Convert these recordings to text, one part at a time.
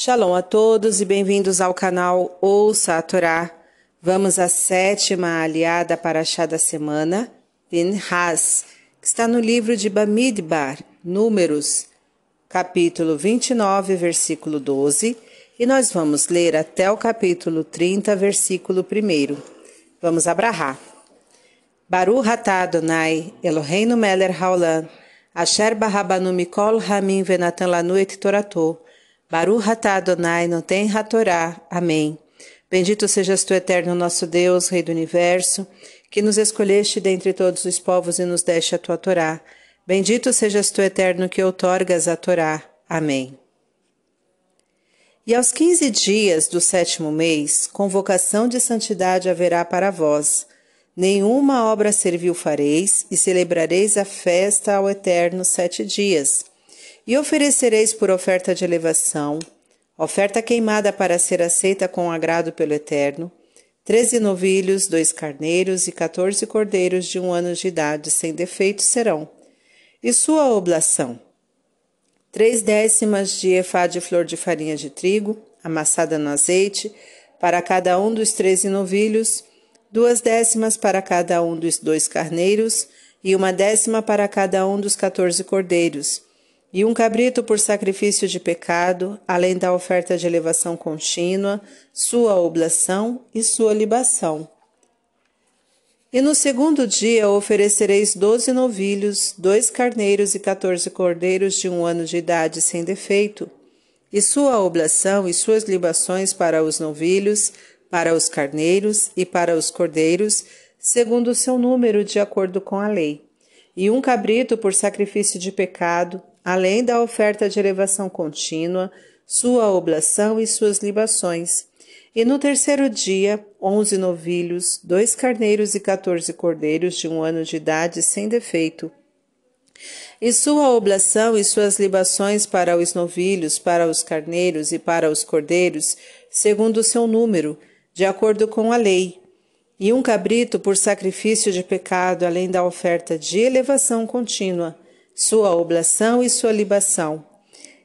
Shalom a todos e bem-vindos ao canal Ouça a Torá. Vamos à sétima aliada para a da semana, Pinhas, que está no livro de Bamidbar, Números, capítulo 29, versículo 12, e nós vamos ler até o capítulo 30, versículo 1. Vamos abrahar. Baruch atah Adonai, Eloheinu melech haolam, asher barabanu mikol hamim venatan lanu et toratou, Baruch atah Adonai, não tem Hatorá. Amém. Bendito sejas tu, eterno nosso Deus, Rei do Universo, que nos escolheste dentre todos os povos e nos deste a tua Torá. Bendito sejas tu, eterno, que outorgas a Torá. Amém. E aos quinze dias do sétimo mês, convocação de santidade haverá para vós. Nenhuma obra servil fareis, e celebrareis a festa ao Eterno sete dias. E oferecereis por oferta de elevação, oferta queimada para ser aceita com agrado pelo Eterno, treze novilhos, dois carneiros e quatorze cordeiros de um ano de idade, sem defeito serão. E sua oblação: três décimas de efá de flor de farinha de trigo, amassada no azeite, para cada um dos treze novilhos, duas décimas para cada um dos dois carneiros, e uma décima para cada um dos quatorze cordeiros e um cabrito por sacrifício de pecado, além da oferta de elevação contínua, sua oblação e sua libação. E no segundo dia oferecereis doze novilhos, dois carneiros e quatorze cordeiros de um ano de idade sem defeito, e sua oblação e suas libações para os novilhos, para os carneiros e para os cordeiros, segundo o seu número, de acordo com a lei. E um cabrito por sacrifício de pecado, além da oferta de elevação contínua, sua oblação e suas libações. E no terceiro dia, onze novilhos, dois carneiros e quatorze cordeiros de um ano de idade sem defeito. E sua oblação e suas libações para os novilhos, para os carneiros e para os cordeiros, segundo o seu número, de acordo com a lei. E um cabrito por sacrifício de pecado, além da oferta de elevação contínua sua oblação e sua libação.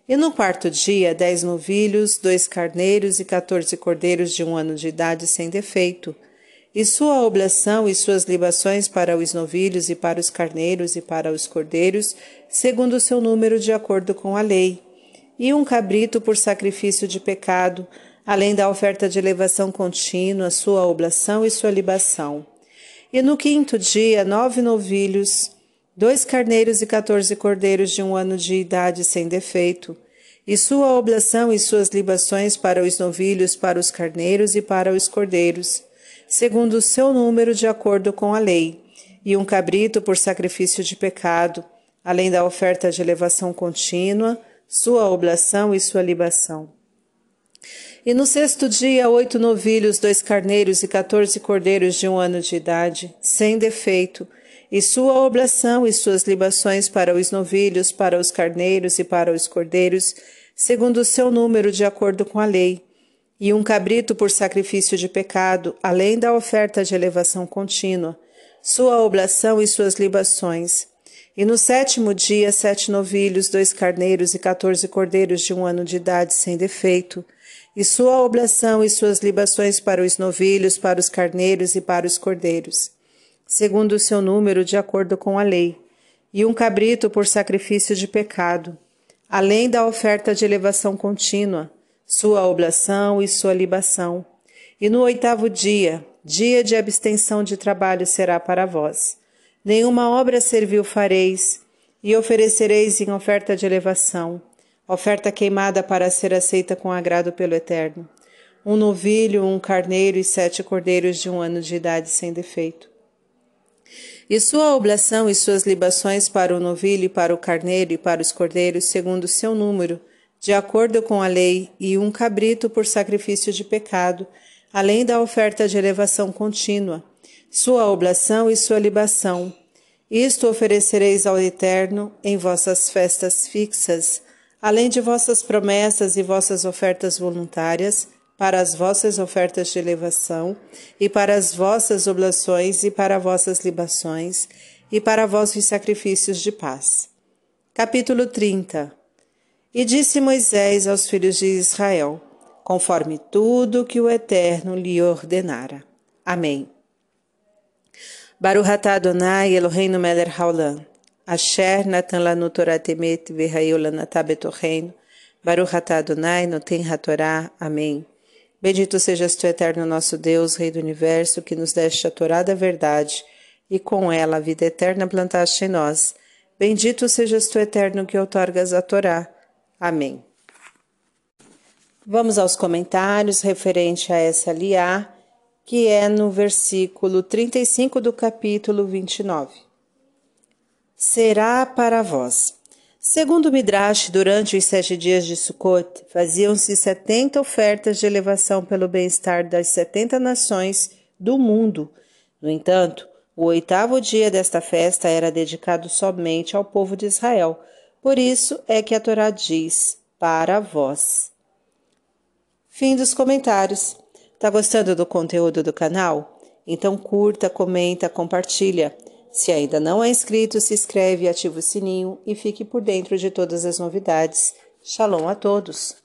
E no quarto dia, dez novilhos, dois carneiros e quatorze cordeiros de um ano de idade sem defeito. E sua oblação e suas libações para os novilhos e para os carneiros e para os cordeiros, segundo o seu número de acordo com a lei. E um cabrito por sacrifício de pecado, além da oferta de elevação contínua, sua oblação e sua libação. E no quinto dia, nove novilhos, dois carneiros e quatorze cordeiros de um ano de idade sem defeito, e sua oblação e suas libações para os novilhos, para os carneiros e para os cordeiros, segundo o seu número de acordo com a lei, e um cabrito por sacrifício de pecado, além da oferta de elevação contínua, sua oblação e sua libação. E no sexto dia, oito novilhos, dois carneiros e quatorze cordeiros de um ano de idade, sem defeito, e sua oblação e suas libações para os novilhos, para os carneiros e para os cordeiros, segundo o seu número de acordo com a lei, e um cabrito por sacrifício de pecado, além da oferta de elevação contínua, sua oblação e suas libações. E no sétimo dia, sete novilhos, dois carneiros e quatorze cordeiros de um ano de idade sem defeito, e sua oblação e suas libações para os novilhos, para os carneiros e para os cordeiros segundo o seu número, de acordo com a lei, e um cabrito por sacrifício de pecado, além da oferta de elevação contínua, sua oblação e sua libação. E no oitavo dia, dia de abstenção de trabalho será para vós. Nenhuma obra servil fareis, e oferecereis em oferta de elevação, oferta queimada para ser aceita com agrado pelo Eterno. Um novilho, um carneiro e sete cordeiros de um ano de idade sem defeito e sua oblação e suas libações para o novilho e para o carneiro e para os cordeiros, segundo o seu número, de acordo com a lei, e um cabrito por sacrifício de pecado, além da oferta de elevação contínua, sua oblação e sua libação. Isto oferecereis ao Eterno em vossas festas fixas, além de vossas promessas e vossas ofertas voluntárias, para as vossas ofertas de elevação, e para as vossas oblações, e para vossas libações, e para vossos sacrifícios de paz. Capítulo 30 E disse Moisés aos filhos de Israel, conforme tudo que o Eterno lhe ordenara. Amém. Baruch atah Adonai Eloheinu melech haolam. Asher natan lanu Torah temet v'hayu lanatah betocheinu. Baruch atah Adonai noten hatorá. Amém. Bendito sejas tu, eterno nosso Deus, Rei do Universo, que nos deste a Torá da verdade, e com ela a vida eterna plantaste em nós. Bendito sejas tu, eterno, que outorgas a Torá. Amém. Vamos aos comentários referente a essa liá, que é no versículo 35 do capítulo 29. Será para vós. Segundo o Midrash, durante os sete dias de Sukkot, faziam-se setenta ofertas de elevação pelo bem-estar das setenta nações do mundo. No entanto, o oitavo dia desta festa era dedicado somente ao povo de Israel. Por isso é que a Torá diz: para vós. Fim dos comentários. Tá gostando do conteúdo do canal? Então curta, comenta, compartilha. Se ainda não é inscrito, se inscreve, ativa o sininho e fique por dentro de todas as novidades. Shalom a todos!